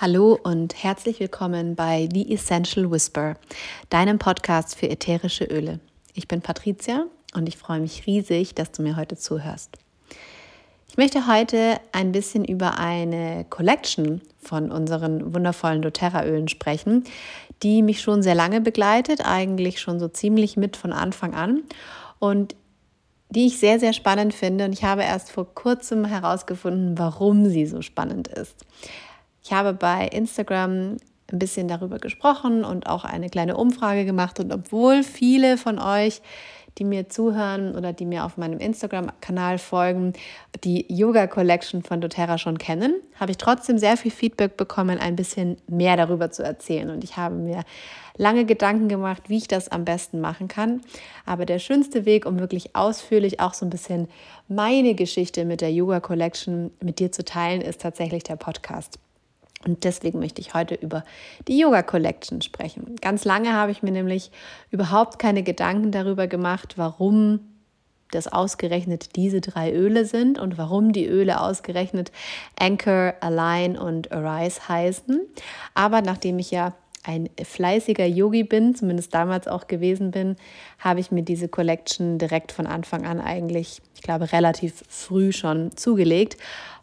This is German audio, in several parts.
Hallo und herzlich willkommen bei The Essential Whisper, deinem Podcast für ätherische Öle. Ich bin Patricia und ich freue mich riesig, dass du mir heute zuhörst. Ich möchte heute ein bisschen über eine Collection von unseren wundervollen doTERRA-Ölen sprechen, die mich schon sehr lange begleitet, eigentlich schon so ziemlich mit von Anfang an und die ich sehr, sehr spannend finde. Und ich habe erst vor kurzem herausgefunden, warum sie so spannend ist. Ich habe bei Instagram ein bisschen darüber gesprochen und auch eine kleine Umfrage gemacht. Und obwohl viele von euch, die mir zuhören oder die mir auf meinem Instagram-Kanal folgen, die Yoga Collection von doTERRA schon kennen, habe ich trotzdem sehr viel Feedback bekommen, ein bisschen mehr darüber zu erzählen. Und ich habe mir lange Gedanken gemacht, wie ich das am besten machen kann. Aber der schönste Weg, um wirklich ausführlich auch so ein bisschen meine Geschichte mit der Yoga Collection mit dir zu teilen, ist tatsächlich der Podcast. Und deswegen möchte ich heute über die Yoga Collection sprechen. Ganz lange habe ich mir nämlich überhaupt keine Gedanken darüber gemacht, warum das ausgerechnet diese drei Öle sind und warum die Öle ausgerechnet Anchor, Align und Arise heißen. Aber nachdem ich ja ein fleißiger Yogi bin, zumindest damals auch gewesen bin, habe ich mir diese Collection direkt von Anfang an eigentlich, ich glaube, relativ früh schon zugelegt.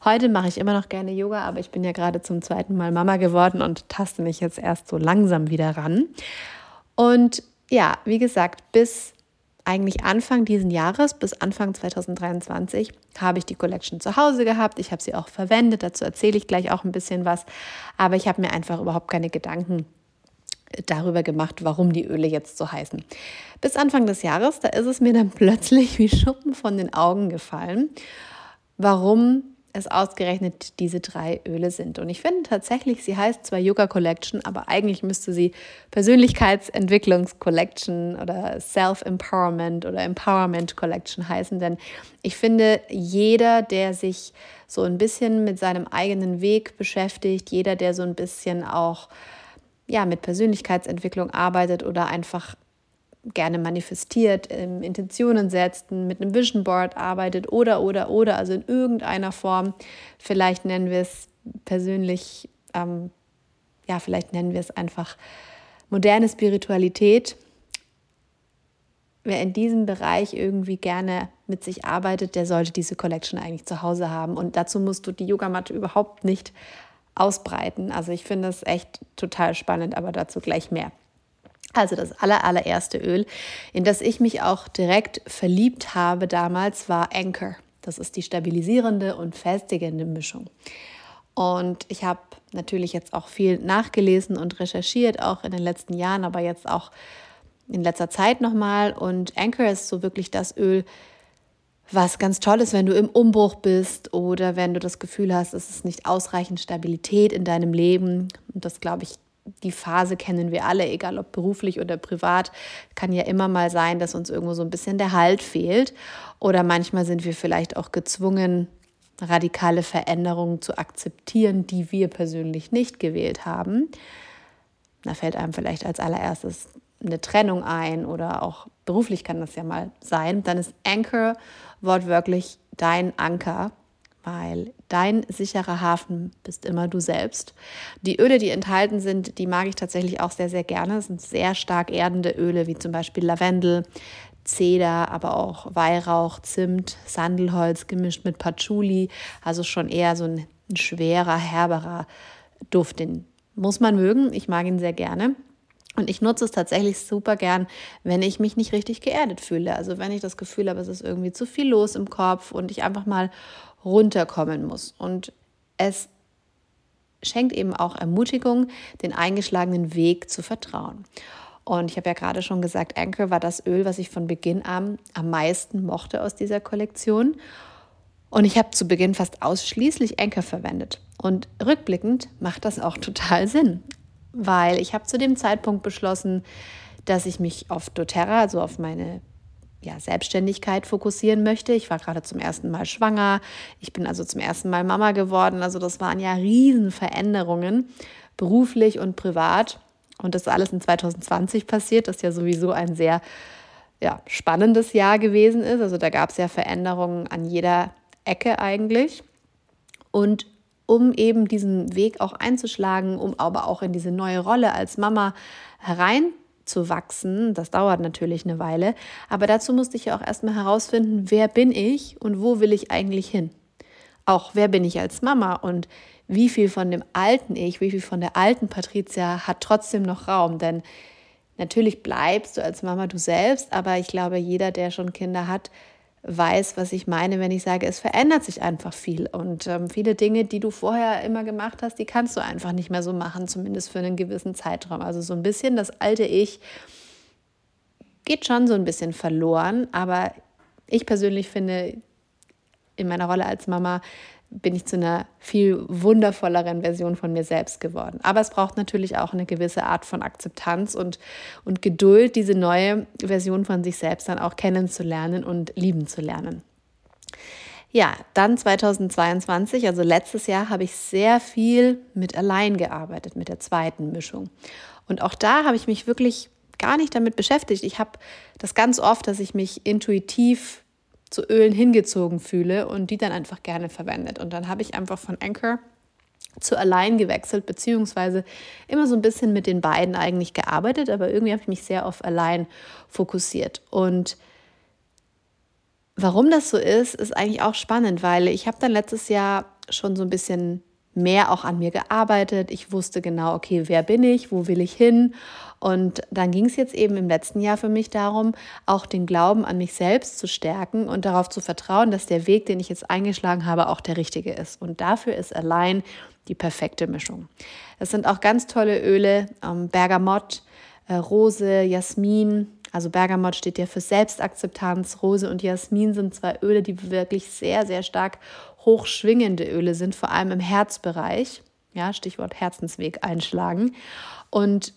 Heute mache ich immer noch gerne Yoga, aber ich bin ja gerade zum zweiten Mal Mama geworden und taste mich jetzt erst so langsam wieder ran. Und ja, wie gesagt, bis eigentlich Anfang diesen Jahres, bis Anfang 2023, habe ich die Collection zu Hause gehabt. Ich habe sie auch verwendet, dazu erzähle ich gleich auch ein bisschen was. Aber ich habe mir einfach überhaupt keine Gedanken darüber gemacht, warum die Öle jetzt so heißen. Bis Anfang des Jahres, da ist es mir dann plötzlich wie Schuppen von den Augen gefallen, warum es ausgerechnet diese drei Öle sind. Und ich finde tatsächlich, sie heißt zwar Yoga Collection, aber eigentlich müsste sie Persönlichkeitsentwicklungs Collection oder Self-Empowerment oder Empowerment Collection heißen, denn ich finde, jeder, der sich so ein bisschen mit seinem eigenen Weg beschäftigt, jeder, der so ein bisschen auch ja, mit Persönlichkeitsentwicklung arbeitet oder einfach gerne manifestiert, ähm, Intentionen setzt, mit einem Vision Board arbeitet oder, oder, oder, also in irgendeiner Form, vielleicht nennen wir es persönlich, ähm, ja, vielleicht nennen wir es einfach moderne Spiritualität. Wer in diesem Bereich irgendwie gerne mit sich arbeitet, der sollte diese Collection eigentlich zu Hause haben. Und dazu musst du die Yogamatte überhaupt nicht ausbreiten. Also ich finde es echt total spannend, aber dazu gleich mehr. Also das aller, allererste Öl, in das ich mich auch direkt verliebt habe damals, war Anchor. Das ist die stabilisierende und festigende Mischung. Und ich habe natürlich jetzt auch viel nachgelesen und recherchiert, auch in den letzten Jahren, aber jetzt auch in letzter Zeit nochmal. Und Anchor ist so wirklich das Öl, was ganz toll ist, wenn du im Umbruch bist oder wenn du das Gefühl hast, es ist nicht ausreichend Stabilität in deinem Leben. Und das glaube ich, die Phase kennen wir alle, egal ob beruflich oder privat, kann ja immer mal sein, dass uns irgendwo so ein bisschen der Halt fehlt. Oder manchmal sind wir vielleicht auch gezwungen, radikale Veränderungen zu akzeptieren, die wir persönlich nicht gewählt haben. Da fällt einem vielleicht als allererstes eine Trennung ein oder auch beruflich kann das ja mal sein. Dann ist Anchor wortwörtlich dein Anker, weil dein sicherer Hafen bist immer du selbst. Die Öle, die enthalten sind, die mag ich tatsächlich auch sehr, sehr gerne. Das sind sehr stark erdende Öle, wie zum Beispiel Lavendel, Zeder, aber auch Weihrauch, Zimt, Sandelholz gemischt mit Patchouli. Also schon eher so ein schwerer, herberer Duft. Den muss man mögen. Ich mag ihn sehr gerne. Und ich nutze es tatsächlich super gern, wenn ich mich nicht richtig geerdet fühle. Also wenn ich das Gefühl habe, es ist irgendwie zu viel los im Kopf und ich einfach mal runterkommen muss. Und es schenkt eben auch Ermutigung, den eingeschlagenen Weg zu vertrauen. Und ich habe ja gerade schon gesagt, Anchor war das Öl, was ich von Beginn an am meisten mochte aus dieser Kollektion. Und ich habe zu Beginn fast ausschließlich Anchor verwendet. Und rückblickend macht das auch total Sinn weil ich habe zu dem Zeitpunkt beschlossen, dass ich mich auf doTERRA, also auf meine ja, Selbstständigkeit fokussieren möchte. Ich war gerade zum ersten Mal schwanger. Ich bin also zum ersten Mal Mama geworden. Also das waren ja Riesenveränderungen, beruflich und privat. Und das ist alles in 2020 passiert, das ja sowieso ein sehr ja, spannendes Jahr gewesen ist. Also da gab es ja Veränderungen an jeder Ecke eigentlich. Und um eben diesen Weg auch einzuschlagen, um aber auch in diese neue Rolle als Mama hereinzuwachsen. Das dauert natürlich eine Weile, aber dazu musste ich ja auch erstmal herausfinden, wer bin ich und wo will ich eigentlich hin? Auch wer bin ich als Mama und wie viel von dem alten Ich, wie viel von der alten Patricia hat trotzdem noch Raum? Denn natürlich bleibst du als Mama du selbst, aber ich glaube, jeder, der schon Kinder hat, weiß, was ich meine, wenn ich sage, es verändert sich einfach viel. Und ähm, viele Dinge, die du vorher immer gemacht hast, die kannst du einfach nicht mehr so machen, zumindest für einen gewissen Zeitraum. Also so ein bisschen das alte Ich geht schon so ein bisschen verloren, aber ich persönlich finde, in meiner Rolle als Mama bin ich zu einer viel wundervolleren Version von mir selbst geworden. Aber es braucht natürlich auch eine gewisse Art von Akzeptanz und, und Geduld, diese neue Version von sich selbst dann auch kennenzulernen und lieben zu lernen. Ja, dann 2022, also letztes Jahr, habe ich sehr viel mit Allein gearbeitet, mit der zweiten Mischung. Und auch da habe ich mich wirklich gar nicht damit beschäftigt. Ich habe das ganz oft, dass ich mich intuitiv zu Ölen hingezogen fühle und die dann einfach gerne verwendet. Und dann habe ich einfach von Anchor zu allein gewechselt, beziehungsweise immer so ein bisschen mit den beiden eigentlich gearbeitet, aber irgendwie habe ich mich sehr auf allein fokussiert. Und warum das so ist, ist eigentlich auch spannend, weil ich habe dann letztes Jahr schon so ein bisschen mehr auch an mir gearbeitet. Ich wusste genau, okay, wer bin ich, wo will ich hin? Und dann ging es jetzt eben im letzten Jahr für mich darum, auch den Glauben an mich selbst zu stärken und darauf zu vertrauen, dass der Weg, den ich jetzt eingeschlagen habe, auch der richtige ist. Und dafür ist allein die perfekte Mischung. Es sind auch ganz tolle Öle, ähm, Bergamott, äh, Rose, Jasmin. Also Bergamott steht ja für Selbstakzeptanz. Rose und Jasmin sind zwei Öle, die wirklich sehr, sehr stark hochschwingende Öle sind, vor allem im Herzbereich. Ja, Stichwort Herzensweg einschlagen. Und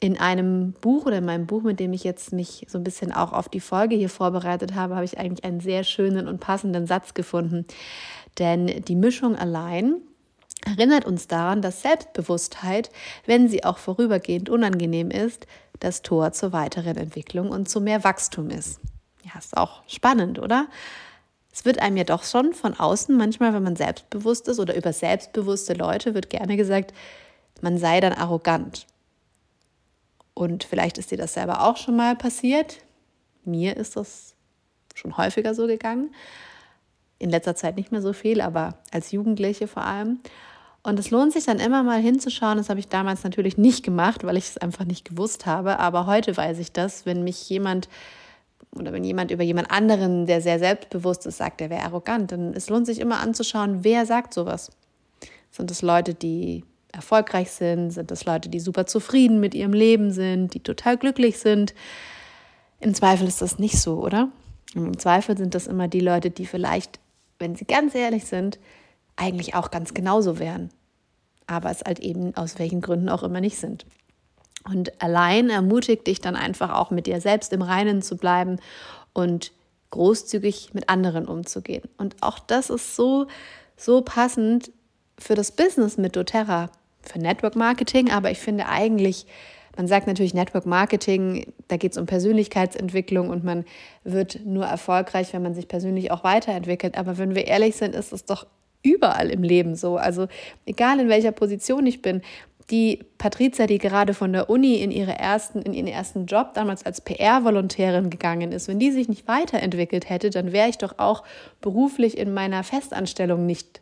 in einem Buch oder in meinem Buch, mit dem ich jetzt mich so ein bisschen auch auf die Folge hier vorbereitet habe, habe ich eigentlich einen sehr schönen und passenden Satz gefunden. Denn die Mischung allein erinnert uns daran, dass Selbstbewusstheit, wenn sie auch vorübergehend unangenehm ist, das Tor zur weiteren Entwicklung und zu mehr Wachstum ist. Ja, ist auch spannend, oder? Es wird einem ja doch schon von außen manchmal, wenn man selbstbewusst ist oder über selbstbewusste Leute wird gerne gesagt, man sei dann arrogant. Und vielleicht ist dir das selber auch schon mal passiert. Mir ist das schon häufiger so gegangen. In letzter Zeit nicht mehr so viel, aber als Jugendliche vor allem. Und es lohnt sich dann immer mal hinzuschauen. Das habe ich damals natürlich nicht gemacht, weil ich es einfach nicht gewusst habe. Aber heute weiß ich das, wenn mich jemand oder wenn jemand über jemand anderen, der sehr selbstbewusst ist, sagt, der wäre arrogant, dann es lohnt sich immer anzuschauen, wer sagt sowas. Sind es Leute, die erfolgreich sind? Sind es Leute, die super zufrieden mit ihrem Leben sind, die total glücklich sind? Im Zweifel ist das nicht so, oder? Im Zweifel sind das immer die Leute, die vielleicht, wenn sie ganz ehrlich sind, eigentlich auch ganz genauso wären. Aber es halt eben aus welchen Gründen auch immer nicht sind. Und allein ermutigt dich dann einfach auch mit dir selbst im Reinen zu bleiben und großzügig mit anderen umzugehen. Und auch das ist so, so passend für das Business mit doTERRA, für Network Marketing, aber ich finde eigentlich, man sagt natürlich Network Marketing, da geht es um Persönlichkeitsentwicklung und man wird nur erfolgreich, wenn man sich persönlich auch weiterentwickelt. Aber wenn wir ehrlich sind, ist es doch überall im Leben so. Also egal in welcher Position ich bin, die Patricia, die gerade von der Uni in, ihre ersten, in ihren ersten Job damals als PR-Volontärin gegangen ist, wenn die sich nicht weiterentwickelt hätte, dann wäre ich doch auch beruflich in meiner Festanstellung nicht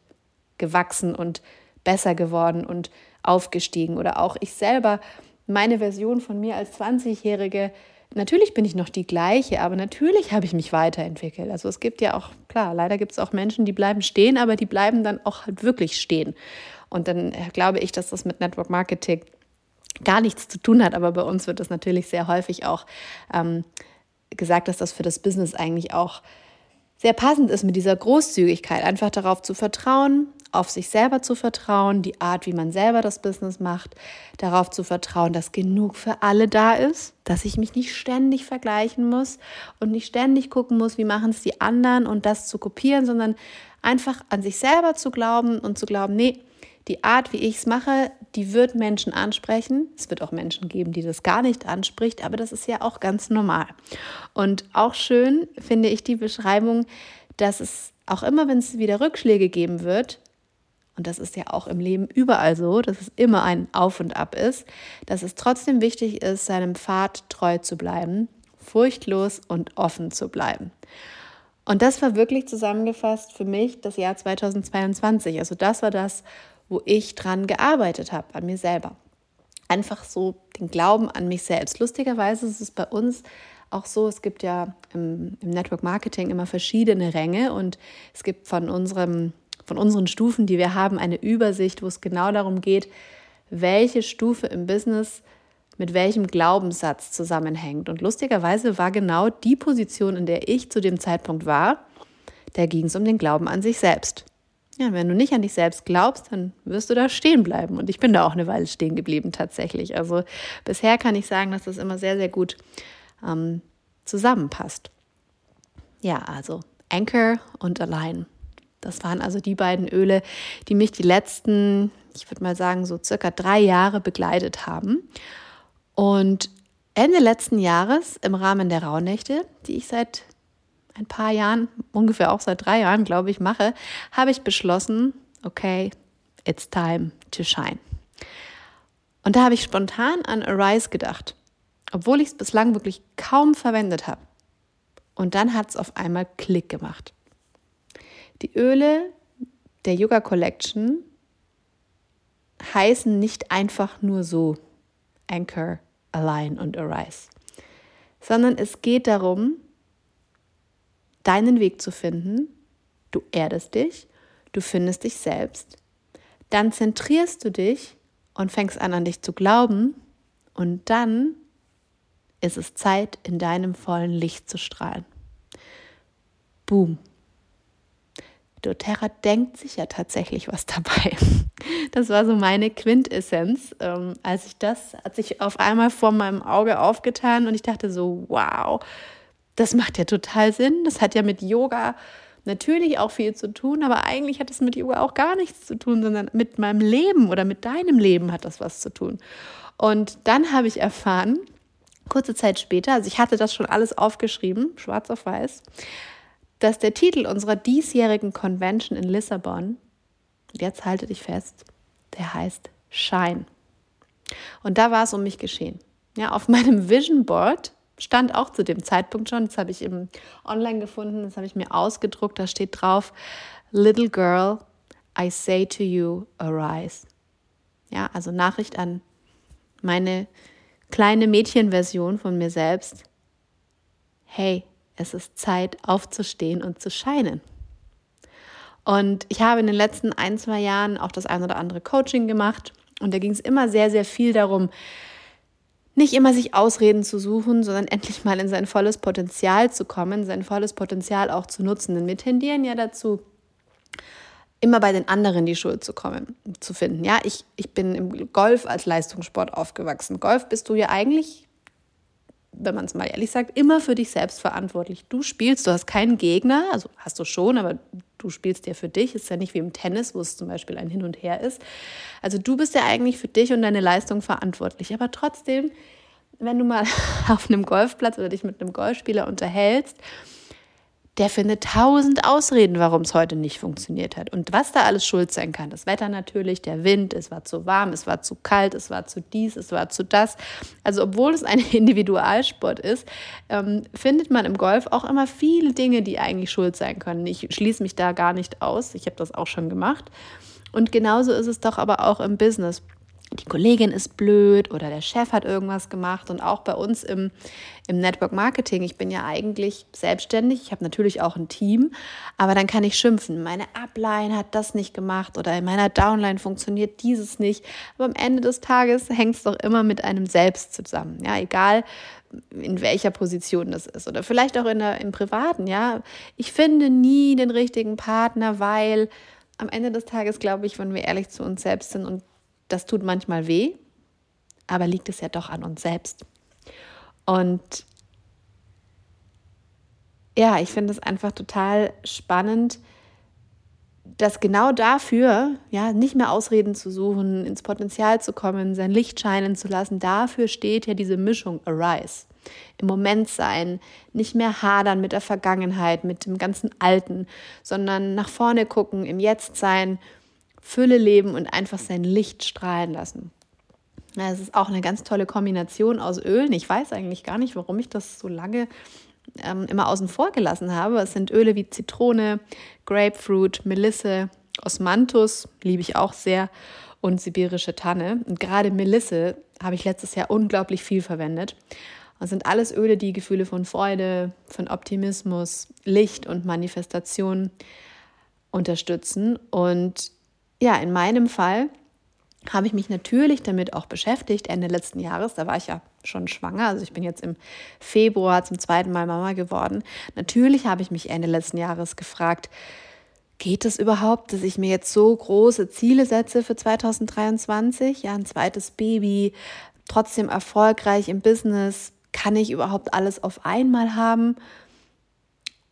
gewachsen und besser geworden und aufgestiegen. Oder auch ich selber, meine Version von mir als 20-Jährige, natürlich bin ich noch die gleiche, aber natürlich habe ich mich weiterentwickelt. Also es gibt ja auch, klar, leider gibt es auch Menschen, die bleiben stehen, aber die bleiben dann auch halt wirklich stehen. Und dann äh, glaube ich, dass das mit Network Marketing gar nichts zu tun hat. Aber bei uns wird das natürlich sehr häufig auch ähm, gesagt, dass das für das Business eigentlich auch sehr passend ist mit dieser Großzügigkeit, einfach darauf zu vertrauen, auf sich selber zu vertrauen, die Art, wie man selber das Business macht, darauf zu vertrauen, dass genug für alle da ist, dass ich mich nicht ständig vergleichen muss und nicht ständig gucken muss, wie machen es die anderen und das zu kopieren, sondern einfach an sich selber zu glauben und zu glauben, nee, die Art, wie ich es mache, die wird Menschen ansprechen. Es wird auch Menschen geben, die das gar nicht anspricht, aber das ist ja auch ganz normal. Und auch schön finde ich die Beschreibung, dass es auch immer, wenn es wieder Rückschläge geben wird, und das ist ja auch im Leben überall so, dass es immer ein Auf und Ab ist, dass es trotzdem wichtig ist, seinem Pfad treu zu bleiben, furchtlos und offen zu bleiben. Und das war wirklich zusammengefasst für mich das Jahr 2022. Also das war das, wo ich dran gearbeitet habe, an mir selber. Einfach so den Glauben an mich selbst. Lustigerweise ist es bei uns auch so, es gibt ja im, im Network Marketing immer verschiedene Ränge und es gibt von unserem von unseren Stufen, die wir haben, eine Übersicht, wo es genau darum geht, welche Stufe im Business mit welchem Glaubenssatz zusammenhängt. Und lustigerweise war genau die Position, in der ich zu dem Zeitpunkt war, da ging es um den Glauben an sich selbst. Ja, wenn du nicht an dich selbst glaubst, dann wirst du da stehen bleiben. Und ich bin da auch eine Weile stehen geblieben tatsächlich. Also bisher kann ich sagen, dass das immer sehr, sehr gut ähm, zusammenpasst. Ja, also Anchor und Align. Das waren also die beiden Öle, die mich die letzten, ich würde mal sagen, so circa drei Jahre begleitet haben. Und Ende letzten Jahres im Rahmen der Rauhnächte, die ich seit ein paar Jahren, ungefähr auch seit drei Jahren, glaube ich, mache, habe ich beschlossen, okay, it's time to shine. Und da habe ich spontan an Arise gedacht, obwohl ich es bislang wirklich kaum verwendet habe. Und dann hat es auf einmal Klick gemacht. Die Öle der Yoga Collection heißen nicht einfach nur so Anchor, Align und Arise, sondern es geht darum, deinen Weg zu finden. Du erdest dich, du findest dich selbst, dann zentrierst du dich und fängst an, an dich zu glauben und dann ist es Zeit, in deinem vollen Licht zu strahlen. Boom doTERRA denkt sich ja tatsächlich was dabei. Das war so meine Quintessenz. Ähm, als ich das, hat sich auf einmal vor meinem Auge aufgetan und ich dachte so, wow, das macht ja total Sinn. Das hat ja mit Yoga natürlich auch viel zu tun, aber eigentlich hat es mit Yoga auch gar nichts zu tun, sondern mit meinem Leben oder mit deinem Leben hat das was zu tun. Und dann habe ich erfahren, kurze Zeit später, also ich hatte das schon alles aufgeschrieben, schwarz auf weiß, dass der Titel unserer diesjährigen Convention in Lissabon, jetzt halte dich fest, der heißt Shine. Und da war es um mich geschehen. Ja, auf meinem Vision Board stand auch zu dem Zeitpunkt schon, das habe ich im online gefunden, das habe ich mir ausgedruckt, da steht drauf, Little Girl, I say to you, arise. Ja, also Nachricht an meine kleine Mädchenversion von mir selbst. Hey, es ist Zeit aufzustehen und zu scheinen. Und ich habe in den letzten ein, zwei Jahren auch das ein oder andere Coaching gemacht. Und da ging es immer sehr, sehr viel darum, nicht immer sich Ausreden zu suchen, sondern endlich mal in sein volles Potenzial zu kommen, sein volles Potenzial auch zu nutzen. Denn wir tendieren ja dazu, immer bei den anderen die Schuld zu kommen, zu finden. Ja, ich, ich bin im Golf als Leistungssport aufgewachsen. Golf bist du ja eigentlich wenn man es mal ehrlich sagt, immer für dich selbst verantwortlich. Du spielst, du hast keinen Gegner, also hast du schon, aber du spielst ja für dich. Ist ja nicht wie im Tennis, wo es zum Beispiel ein Hin und Her ist. Also du bist ja eigentlich für dich und deine Leistung verantwortlich. Aber trotzdem, wenn du mal auf einem Golfplatz oder dich mit einem Golfspieler unterhältst, der findet tausend Ausreden, warum es heute nicht funktioniert hat. Und was da alles schuld sein kann. Das Wetter natürlich, der Wind, es war zu warm, es war zu kalt, es war zu dies, es war zu das. Also obwohl es ein Individualsport ist, ähm, findet man im Golf auch immer viele Dinge, die eigentlich schuld sein können. Ich schließe mich da gar nicht aus. Ich habe das auch schon gemacht. Und genauso ist es doch aber auch im Business die Kollegin ist blöd oder der Chef hat irgendwas gemacht. Und auch bei uns im, im Network Marketing, ich bin ja eigentlich selbstständig, ich habe natürlich auch ein Team, aber dann kann ich schimpfen. Meine Upline hat das nicht gemacht oder in meiner Downline funktioniert dieses nicht. Aber am Ende des Tages hängt es doch immer mit einem selbst zusammen. Ja, egal in welcher Position das ist oder vielleicht auch in der, im Privaten. Ja, ich finde nie den richtigen Partner, weil am Ende des Tages glaube ich, wenn wir ehrlich zu uns selbst sind und das tut manchmal weh, aber liegt es ja doch an uns selbst. Und ja, ich finde es einfach total spannend, dass genau dafür, ja, nicht mehr Ausreden zu suchen, ins Potenzial zu kommen, sein Licht scheinen zu lassen, dafür steht ja diese Mischung Arise. Im Moment sein, nicht mehr hadern mit der Vergangenheit, mit dem ganzen Alten, sondern nach vorne gucken, im Jetzt sein Fülle leben und einfach sein Licht strahlen lassen. Es ist auch eine ganz tolle Kombination aus Ölen. Ich weiß eigentlich gar nicht, warum ich das so lange ähm, immer außen vor gelassen habe. Es sind Öle wie Zitrone, Grapefruit, Melisse, Osmanthus, liebe ich auch sehr, und sibirische Tanne. Und gerade Melisse habe ich letztes Jahr unglaublich viel verwendet. Das sind alles Öle, die Gefühle von Freude, von Optimismus, Licht und Manifestation unterstützen. Und ja, in meinem Fall habe ich mich natürlich damit auch beschäftigt, Ende letzten Jahres. Da war ich ja schon schwanger. Also ich bin jetzt im Februar zum zweiten Mal Mama geworden. Natürlich habe ich mich Ende letzten Jahres gefragt, geht es überhaupt, dass ich mir jetzt so große Ziele setze für 2023? Ja, ein zweites Baby, trotzdem erfolgreich im Business. Kann ich überhaupt alles auf einmal haben?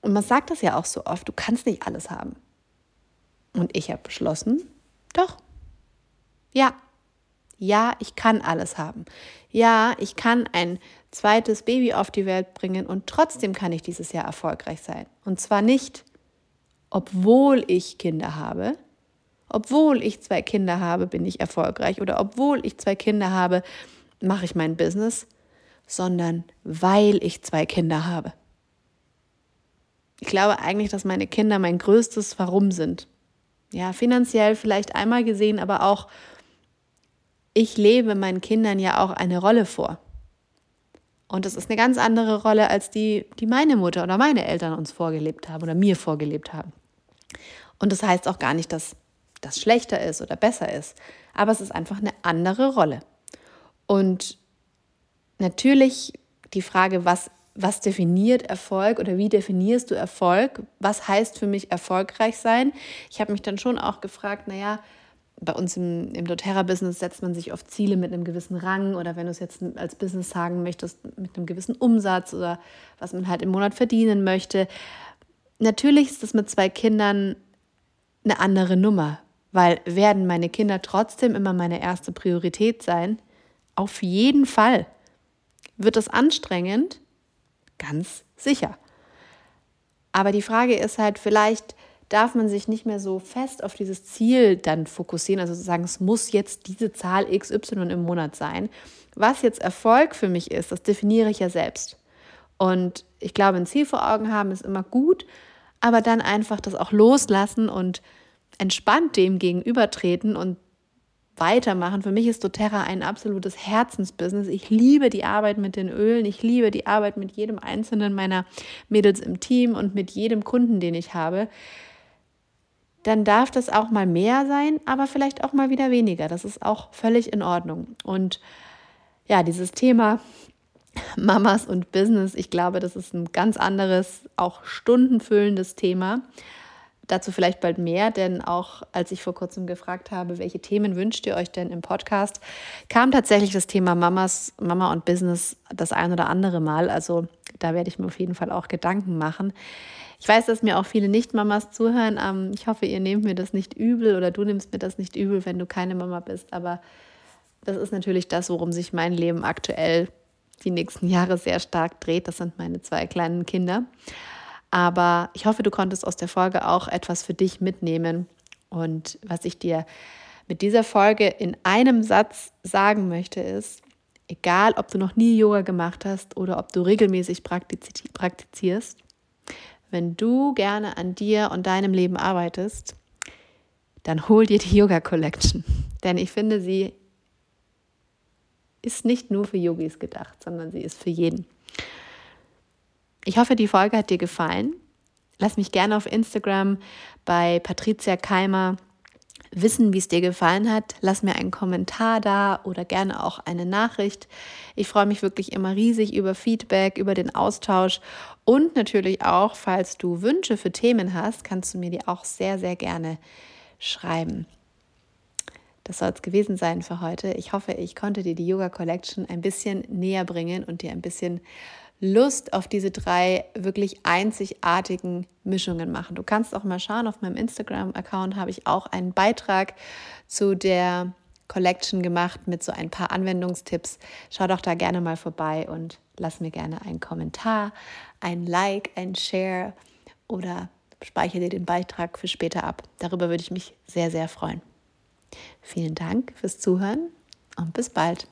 Und man sagt das ja auch so oft, du kannst nicht alles haben. Und ich habe beschlossen, doch, ja, ja, ich kann alles haben. Ja, ich kann ein zweites Baby auf die Welt bringen und trotzdem kann ich dieses Jahr erfolgreich sein. Und zwar nicht, obwohl ich Kinder habe, obwohl ich zwei Kinder habe, bin ich erfolgreich oder obwohl ich zwei Kinder habe, mache ich mein Business, sondern weil ich zwei Kinder habe. Ich glaube eigentlich, dass meine Kinder mein größtes Warum sind. Ja, finanziell vielleicht einmal gesehen, aber auch ich lebe meinen Kindern ja auch eine Rolle vor. Und das ist eine ganz andere Rolle als die, die meine Mutter oder meine Eltern uns vorgelebt haben oder mir vorgelebt haben. Und das heißt auch gar nicht, dass das schlechter ist oder besser ist, aber es ist einfach eine andere Rolle. Und natürlich die Frage, was, was definiert Erfolg oder wie definierst du Erfolg? Was heißt für mich erfolgreich sein? Ich habe mich dann schon auch gefragt, naja, bei uns im, im doTERRA-Business setzt man sich oft Ziele mit einem gewissen Rang oder wenn du es jetzt als Business sagen möchtest, mit einem gewissen Umsatz oder was man halt im Monat verdienen möchte. Natürlich ist das mit zwei Kindern eine andere Nummer, weil werden meine Kinder trotzdem immer meine erste Priorität sein? Auf jeden Fall. Wird es anstrengend? Ganz sicher. Aber die Frage ist halt vielleicht, darf man sich nicht mehr so fest auf dieses Ziel dann fokussieren, also sagen, es muss jetzt diese Zahl XY im Monat sein. Was jetzt Erfolg für mich ist, das definiere ich ja selbst. Und ich glaube, ein Ziel vor Augen haben ist immer gut, aber dann einfach das auch loslassen und entspannt dem gegenübertreten und weitermachen. Für mich ist doTERRA ein absolutes Herzensbusiness. Ich liebe die Arbeit mit den Ölen. Ich liebe die Arbeit mit jedem einzelnen meiner Mädels im Team und mit jedem Kunden, den ich habe dann darf das auch mal mehr sein, aber vielleicht auch mal wieder weniger. Das ist auch völlig in Ordnung. Und ja, dieses Thema Mamas und Business, ich glaube, das ist ein ganz anderes, auch stundenfüllendes Thema. Dazu vielleicht bald mehr, denn auch als ich vor kurzem gefragt habe, welche Themen wünscht ihr euch denn im Podcast, kam tatsächlich das Thema Mamas, Mama und Business das ein oder andere Mal. Also da werde ich mir auf jeden Fall auch Gedanken machen. Ich weiß, dass mir auch viele Nicht-Mamas zuhören. Ähm, ich hoffe, ihr nehmt mir das nicht übel oder du nimmst mir das nicht übel, wenn du keine Mama bist. Aber das ist natürlich das, worum sich mein Leben aktuell die nächsten Jahre sehr stark dreht. Das sind meine zwei kleinen Kinder. Aber ich hoffe, du konntest aus der Folge auch etwas für dich mitnehmen. Und was ich dir mit dieser Folge in einem Satz sagen möchte, ist, egal ob du noch nie Yoga gemacht hast oder ob du regelmäßig praktizierst, wenn du gerne an dir und deinem Leben arbeitest, dann hol dir die Yoga Collection. Denn ich finde, sie ist nicht nur für Yogis gedacht, sondern sie ist für jeden. Ich hoffe, die Folge hat dir gefallen. Lass mich gerne auf Instagram bei Patricia Keimer wissen, wie es dir gefallen hat. Lass mir einen Kommentar da oder gerne auch eine Nachricht. Ich freue mich wirklich immer riesig über Feedback, über den Austausch und natürlich auch, falls du Wünsche für Themen hast, kannst du mir die auch sehr, sehr gerne schreiben. Das soll es gewesen sein für heute. Ich hoffe, ich konnte dir die Yoga Collection ein bisschen näher bringen und dir ein bisschen Lust auf diese drei wirklich einzigartigen Mischungen machen. Du kannst auch mal schauen, auf meinem Instagram-Account habe ich auch einen Beitrag zu der Collection gemacht mit so ein paar Anwendungstipps. Schau doch da gerne mal vorbei und lass mir gerne einen Kommentar, ein Like, ein Share oder speichere dir den Beitrag für später ab. Darüber würde ich mich sehr, sehr freuen. Vielen Dank fürs Zuhören und bis bald.